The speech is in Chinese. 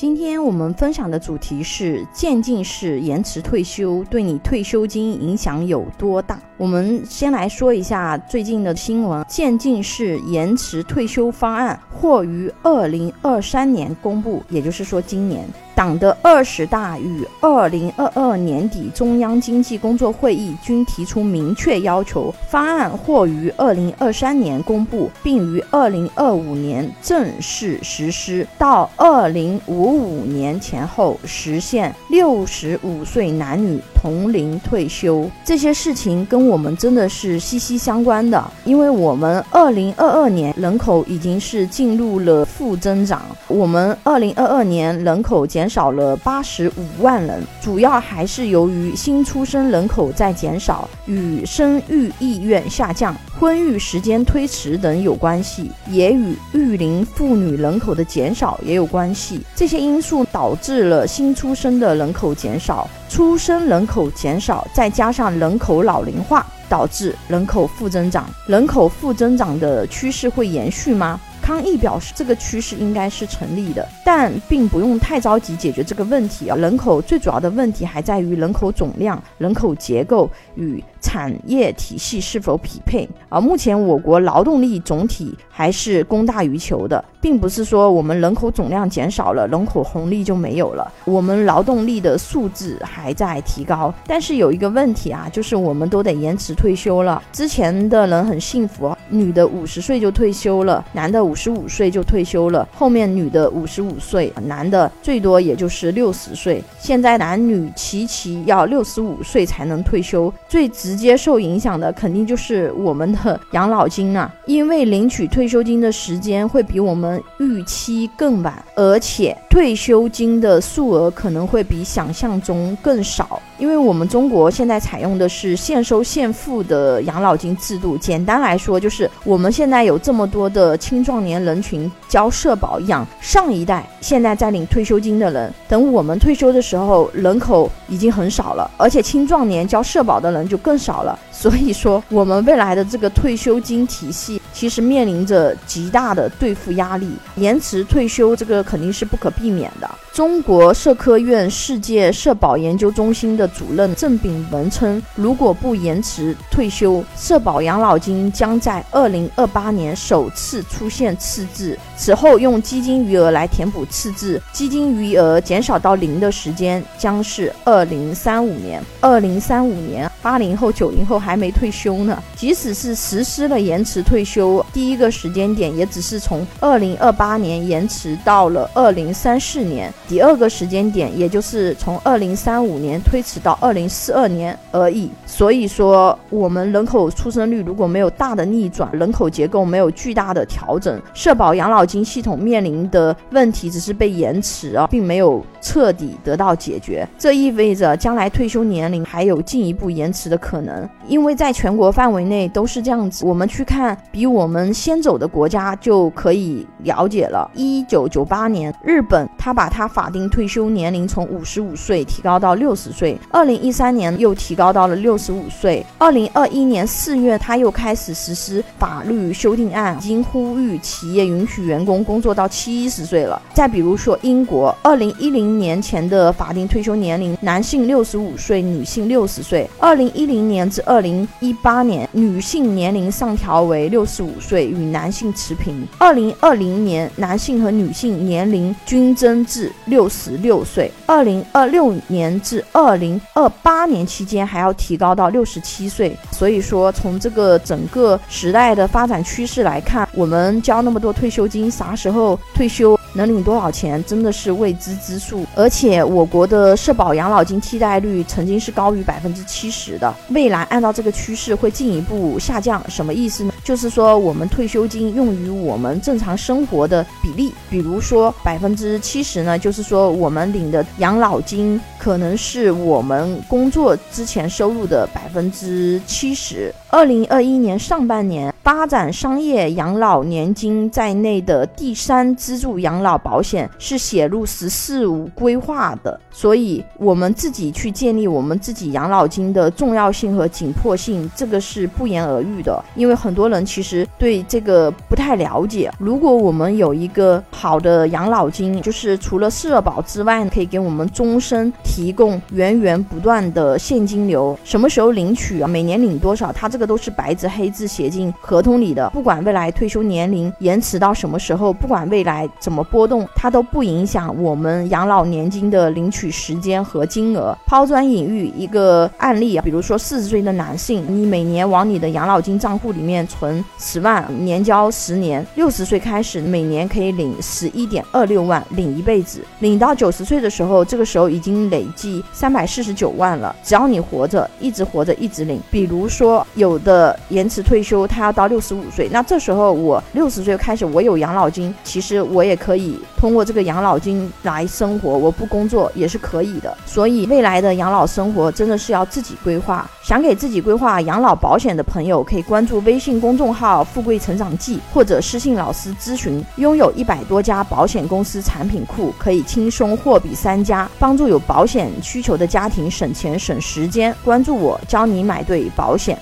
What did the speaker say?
今天我们分享的主题是渐进式延迟退休对你退休金影响有多大？我们先来说一下最近的新闻：渐进式延迟退休方案或于二零二三年公布，也就是说今年。党的二十大与二零二二年底中央经济工作会议均提出明确要求，方案或于二零二三年公布，并于二零二五年正式实施，到二零五五年前后实现六十五岁男女同龄退休。这些事情跟我们真的是息息相关的，因为我们二零二二年人口已经是进入了负增长，我们二零二二年人口减。少了八十五万人，主要还是由于新出生人口在减少，与生育意愿下降、婚育时间推迟等有关系，也与育龄妇女人口的减少也有关系。这些因素导致了新出生的人口减少，出生人口减少，再加上人口老龄化，导致人口负增长。人口负增长的趋势会延续吗？康毅表示，这个趋势应该是成立的，但并不用太着急解决这个问题啊。人口最主要的问题还在于人口总量、人口结构与。产业体系是否匹配？而目前我国劳动力总体还是供大于求的，并不是说我们人口总量减少了，人口红利就没有了。我们劳动力的素质还在提高，但是有一个问题啊，就是我们都得延迟退休了。之前的人很幸福，女的五十岁就退休了，男的五十五岁就退休了。后面女的五十五岁，男的最多也就是六十岁。现在男女齐齐要六十五岁才能退休，最直。接受影响的肯定就是我们的养老金啊，因为领取退休金的时间会比我们预期更晚，而且退休金的数额可能会比想象中更少。因为我们中国现在采用的是现收现付的养老金制度，简单来说就是我们现在有这么多的青壮年人群交社保养上一代现在在领退休金的人，等我们退休的时候人口已经很少了，而且青壮年交社保的人就更少了。所以说，我们未来的这个退休金体系其实面临着极大的兑付压力，延迟退休这个肯定是不可避免的。中国社科院世界社保研究中心的主任郑炳文称，如果不延迟退休，社保养老金将在二零二八年首次出现赤字，此后用基金余额来填补赤字，基金余额减少到零的时间将是二零三五年。二零三五年，八零后、九零后还没退休呢。即使是实施了延迟退休，第一个时间点也只是从二零二八年延迟到了二零三四年。第二个时间点，也就是从二零三五年推迟到二零四二年而已。所以说，我们人口出生率如果没有大的逆转，人口结构没有巨大的调整，社保养老金系统面临的问题只是被延迟啊，并没有彻底得到解决。这意味着将来退休年龄还有进一步延迟的可能，因为在全国范围内都是这样子。我们去看比我们先走的国家就可以了解了。一九九八年，日本他把他。法定退休年龄从五十五岁提高到六十岁，二零一三年又提高到了六十五岁。二零二一年四月，他又开始实施法律修订案，已经呼吁企业允许员工工作到七十岁了。再比如说英国，二零一零年前的法定退休年龄，男性六十五岁，女性六十岁。二零一零年至二零一八年，女性年龄上调为六十五岁，与男性持平。二零二零年，男性和女性年龄均增至。六十六岁，二零二六年至二零二八年期间还要提高到六十七岁。所以说，从这个整个时代的发展趋势来看，我们交那么多退休金，啥时候退休能领多少钱，真的是未知之数。而且，我国的社保养老金替代率曾经是高于百分之七十的，未来按照这个趋势会进一步下降。什么意思呢？就是说，我们退休金用于我们正常生活的比例，比如说百分之七十呢，就是。说，我们领的养老金可能是我们工作之前收入的百分之七十。二零二一年上半年，发展商业养老年金在内的第三支柱养老保险是写入“十四五”规划的，所以我们自己去建立我们自己养老金的重要性和紧迫性，这个是不言而喻的。因为很多人其实对这个不太了解。如果我们有一个好的养老金，就是除了社保之外，可以给我们终身提供源源不断的现金流。什么时候领取啊？每年领多少？它这个都是白纸黑字写进合同里的。不管未来退休年龄延迟到什么时候，不管未来怎么波动，它都不影响我们养老年金的领取时间和金额。抛砖引玉一个案例啊，比如说四十岁的男性，你每年往你的养老金账户里面存存十万，年交十年，六十岁开始每年可以领十一点二六万，领一辈子，领到九十岁的时候，这个时候已经累计三百四十九万了。只要你活着，一直活着，一直领。比如说有的延迟退休，他要到六十五岁，那这时候我六十岁开始，我有养老金，其实我也可以通过这个养老金来生活，我不工作也是可以的。所以未来的养老生活真的是要自己规划。想给自己规划养老保险的朋友，可以关注微信公众号“富贵成长记”或者私信老师咨询。拥有一百多家保险公司产品库，可以轻松货比三家，帮助有保险需求的家庭省钱省时间。关注我，教你买对保险。